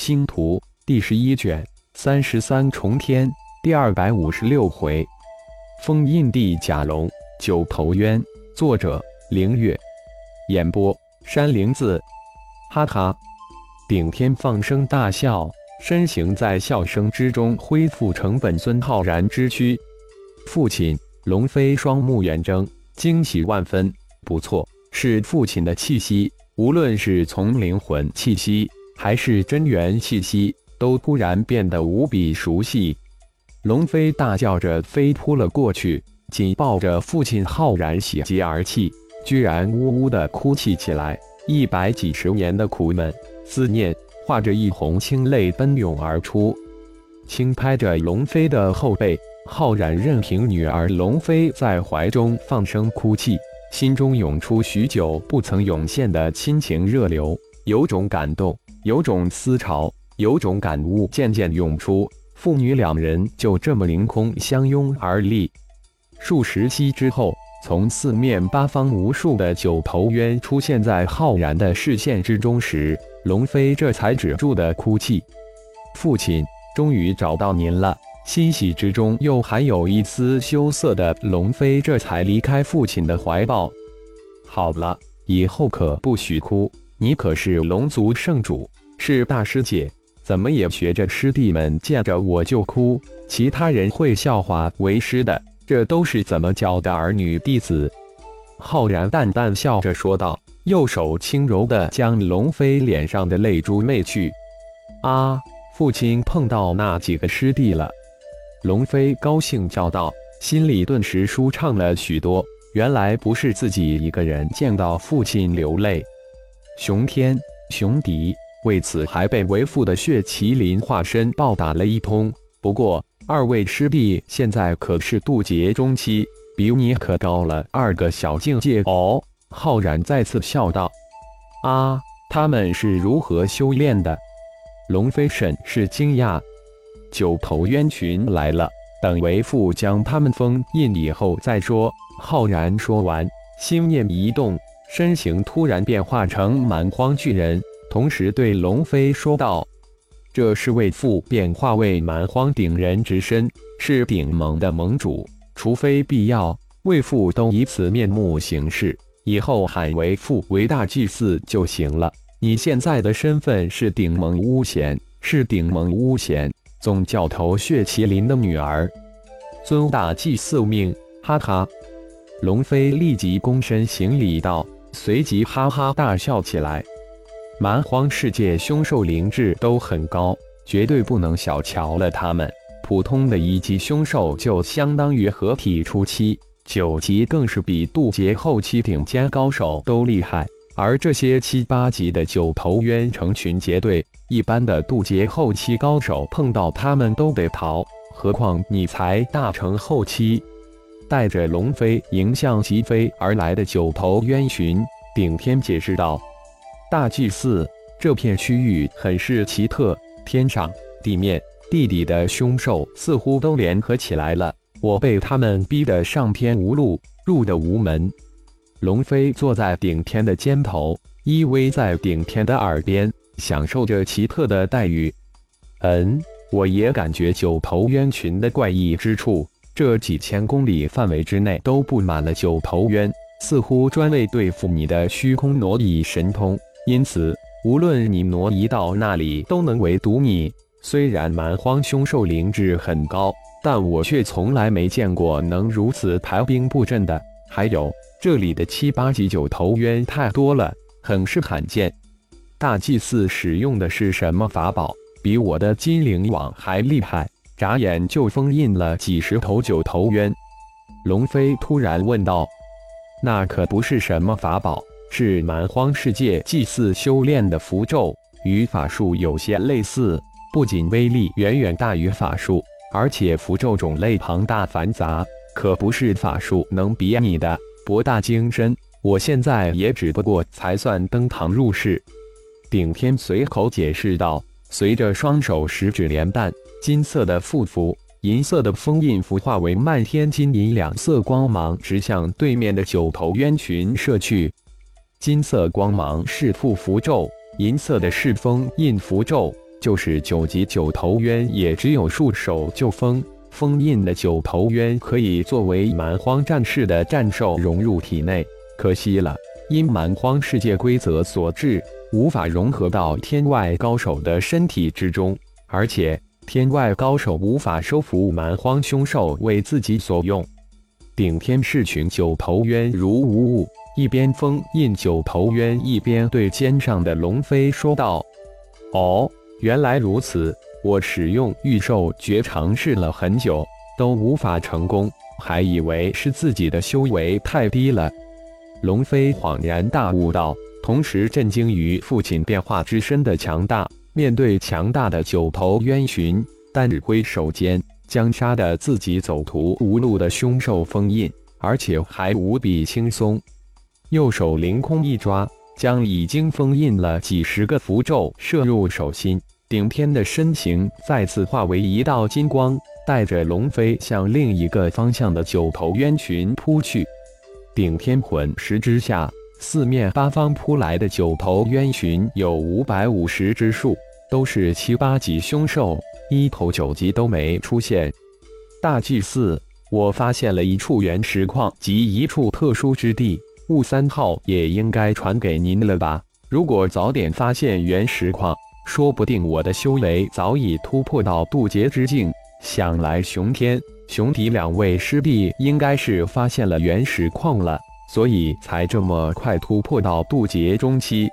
星图第十一卷三十三重天第二百五十六回，封印地甲龙九头渊。作者：凌月。演播：山灵子。哈哈！顶天放声大笑，身形在笑声之中恢复成本尊浩然之躯。父亲龙飞双目圆睁，惊喜万分。不错，是父亲的气息，无论是从灵魂气息。还是真元气息都突然变得无比熟悉，龙飞大叫着飞扑了过去，紧抱着父亲浩然喜极而泣，居然呜呜的哭泣起来。一百几十年的苦闷、思念化着一泓清泪奔涌而出，轻拍着龙飞的后背，浩然任凭女儿龙飞在怀中放声哭泣，心中涌出许久不曾涌现的亲情热流，有种感动。有种思潮，有种感悟渐渐涌出，父女两人就这么凌空相拥而立。数十息之后，从四面八方无数的九头渊出现在浩然的视线之中时，龙飞这才止住的哭泣。父亲终于找到您了，欣喜之中又还有一丝羞涩的龙飞这才离开父亲的怀抱。好了，以后可不许哭。你可是龙族圣主，是大师姐，怎么也学着师弟们见着我就哭，其他人会笑话为师的，这都是怎么教的儿女弟子？浩然淡淡笑着说道，右手轻柔地将龙飞脸上的泪珠媚去。啊，父亲碰到那几个师弟了！龙飞高兴叫道，心里顿时舒畅了许多。原来不是自己一个人见到父亲流泪。熊天、熊迪为此还被为父的血麒麟化身暴打了一通。不过，二位师弟现在可是渡劫中期，比你可高了二个小境界哦。浩然再次笑道：“啊，他们是如何修炼的？”龙飞甚是惊讶。九头渊群来了，等为父将他们封印以后再说。浩然说完，心念一动。身形突然变化成蛮荒巨人，同时对龙飞说道：“这是为父变化为蛮荒顶人之身，是顶盟的盟主。除非必要，为父都以此面目行事。以后喊为父为大祭司就行了。你现在的身份是顶盟巫贤，是顶盟巫贤总教头血麒麟的女儿，尊大祭司命。”哈哈，龙飞立即躬身行礼道。随即哈哈大笑起来。蛮荒世界凶兽灵智都很高，绝对不能小瞧了他们。普通的一级凶兽就相当于合体初期，九级更是比渡劫后期顶尖高手都厉害。而这些七八级的九头渊成群结队，一般的渡劫后期高手碰到他们都得逃，何况你才大成后期。带着龙飞迎向疾飞而来的九头渊群，顶天解释道：“大祭司，这片区域很是奇特，天上、地面、地底的凶兽似乎都联合起来了。我被他们逼得上天无路，入的无门。”龙飞坐在顶天的肩头，依偎在顶天的耳边，享受着奇特的待遇。嗯，我也感觉九头渊群的怪异之处。这几千公里范围之内都布满了九头渊，似乎专为对付你的虚空挪移神通，因此无论你挪移到那里都能围堵你。虽然蛮荒凶兽灵智很高，但我却从来没见过能如此排兵布阵的。还有这里的七八级九头渊太多了，很是罕见。大祭司使用的是什么法宝？比我的金灵网还厉害？眨眼就封印了几十头九头渊，龙飞突然问道：“那可不是什么法宝，是蛮荒世界祭祀修炼的符咒，与法术有些类似。不仅威力远远大于法术，而且符咒种类庞大繁杂，可不是法术能比拟的，博大精深。我现在也只不过才算登堂入室。”顶天随口解释道，随着双手十指连弹。金色的符符，银色的封印符化为漫天金银两色光芒，直向对面的九头渊群射去。金色光芒是附符咒，银色的是封印符咒。就是九级九头渊，也只有束手就封封印的九头渊可以作为蛮荒战士的战兽融入体内。可惜了，因蛮荒世界规则所致，无法融合到天外高手的身体之中，而且天外高手无法收服蛮荒凶兽为自己所用。顶天视群九头渊如无物，一边封印九头渊，一边对肩上的龙飞说道：“哦。”原来如此，我使用御兽诀尝试了很久，都无法成功，还以为是自己的修为太低了。龙飞恍然大悟道，同时震惊于父亲变化之身的强大。面对强大的九头渊寻，单挥手间将杀得自己走投无路的凶兽封印，而且还无比轻松。右手凌空一抓。将已经封印了几十个符咒射入手心，顶天的身形再次化为一道金光，带着龙飞向另一个方向的九头渊群扑去。顶天魂石之下，四面八方扑来的九头冤群有五百五十之数，都是七八级凶兽，一头九级都没出现。大祭司，我发现了一处原石矿及一处特殊之地。雾三号也应该传给您了吧？如果早点发现原石矿，说不定我的修为早已突破到渡劫之境。想来熊天、熊迪两位师弟应该是发现了原石矿了，所以才这么快突破到渡劫中期。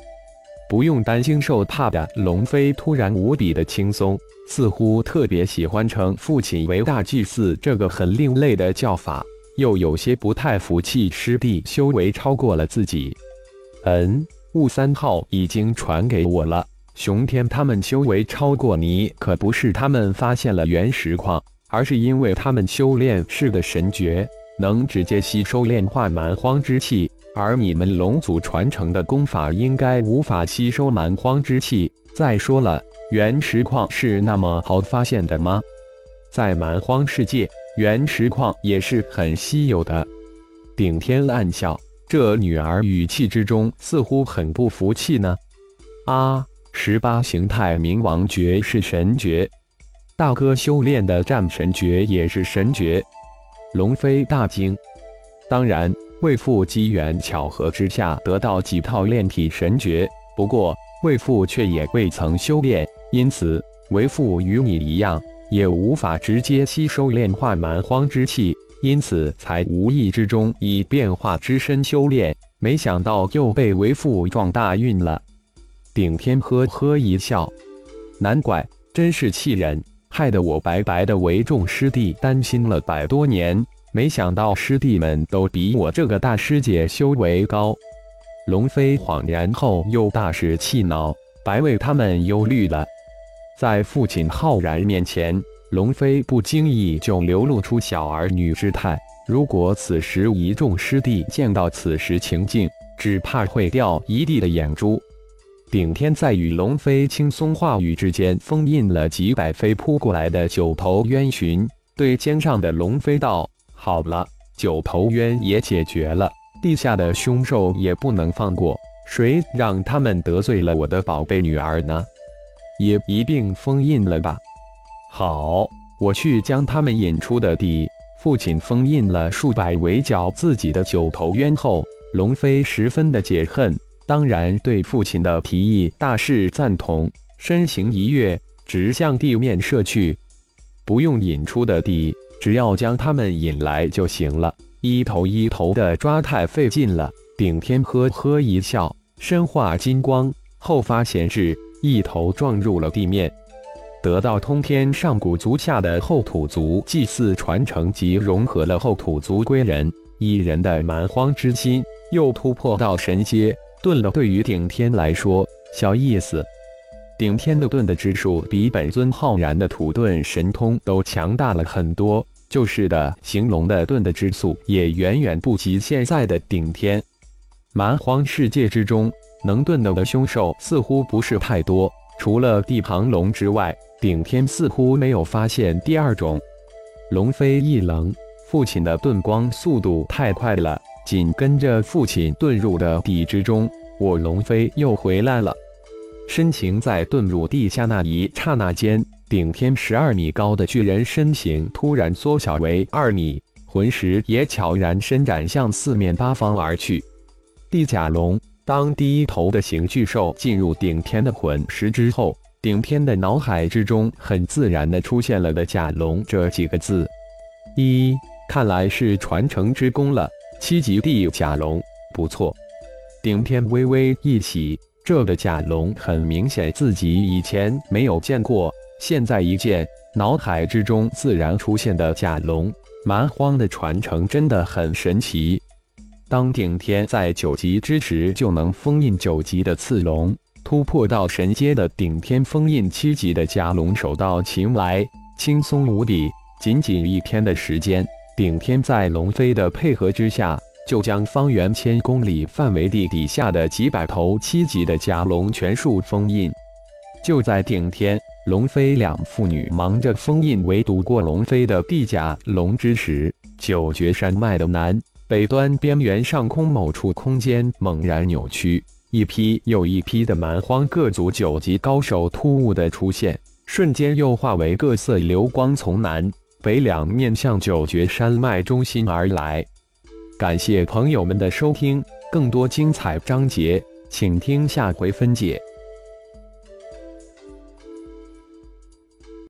不用担惊受怕的龙飞突然无比的轻松，似乎特别喜欢称父亲为大祭司这个很另类的叫法。又有些不太服气，师弟修为超过了自己。嗯，雾三号已经传给我了。熊天他们修为超过你，可不是他们发现了原石矿，而是因为他们修炼是个神诀，能直接吸收炼化蛮荒之气。而你们龙族传承的功法应该无法吸收蛮荒之气。再说了，原石矿是那么好发现的吗？在蛮荒世界。原石矿也是很稀有的。顶天暗笑，这女儿语气之中似乎很不服气呢。啊，十八形态冥王诀是神诀，大哥修炼的战神诀也是神诀。龙飞大惊。当然，为父机缘巧合之下得到几套炼体神诀，不过为父却也未曾修炼，因此为父与你一样。也无法直接吸收炼化蛮荒之气，因此才无意之中以变化之身修炼。没想到又被为父撞大运了。顶天呵呵一笑，难怪，真是气人，害得我白白的为众师弟担心了百多年。没想到师弟们都比我这个大师姐修为高。龙飞恍然后又大是气恼，白为他们忧虑了。在父亲浩然面前，龙飞不经意就流露出小儿女之态。如果此时一众师弟见到此时情境，只怕会掉一地的眼珠。顶天在与龙飞轻松话语之间，封印了几百飞扑过来的九头渊寻，对肩上的龙飞道：“好了，九头渊也解决了，地下的凶兽也不能放过。谁让他们得罪了我的宝贝女儿呢？”也一并封印了吧。好，我去将他们引出的地。父亲封印了数百围剿自己的九头渊后，龙飞十分的解恨，当然对父亲的提议大是赞同。身形一跃，直向地面射去。不用引出的地，只要将他们引来就行了。一头一头的抓太费劲了。顶天呵呵一笑，身化金光，后发显示。一头撞入了地面，得到通天上古族下的后土族祭祀传承及融合了后土族归人一人的蛮荒之心，又突破到神阶盾了。对于顶天来说，小意思。顶天的盾的之术比本尊浩然的土遁神通都强大了很多，就是的，形龙的盾的之速也远远不及现在的顶天。蛮荒世界之中。能遁的的凶兽似乎不是太多，除了地庞龙之外，顶天似乎没有发现第二种。龙飞一冷，父亲的遁光速度太快了，紧跟着父亲遁入的地之中，我龙飞又回来了。身形在遁入地下那一刹那间，顶天十二米高的巨人身形突然缩小为二米，魂石也悄然伸展向四面八方而去。地甲龙，当第一头的形巨兽进入顶天的魂石之后，顶天的脑海之中很自然的出现了“的甲龙”这几个字。一，看来是传承之功了。七级地甲龙，不错。顶天微微一喜。这个甲龙很明显自己以前没有见过，现在一见，脑海之中自然出现的甲龙蛮荒的传承真的很神奇。当顶天在九级之时就能封印九级的刺龙，突破到神阶的顶天封印七级的甲龙，手到擒来，轻松无比。仅仅一天的时间，顶天在龙飞的配合之下。就将方圆千公里范围地底下的几百头七级的甲龙全数封印。就在顶天、龙飞两父女忙着封印围堵过龙飞的地甲龙之时，九绝山脉的南北端边缘上空某处空间猛然扭曲，一批又一批的蛮荒各族九级高手突兀的出现，瞬间又化为各色流光，从南北两面向九绝山脉中心而来。感谢朋友们的收听，更多精彩章节，请听下回分解。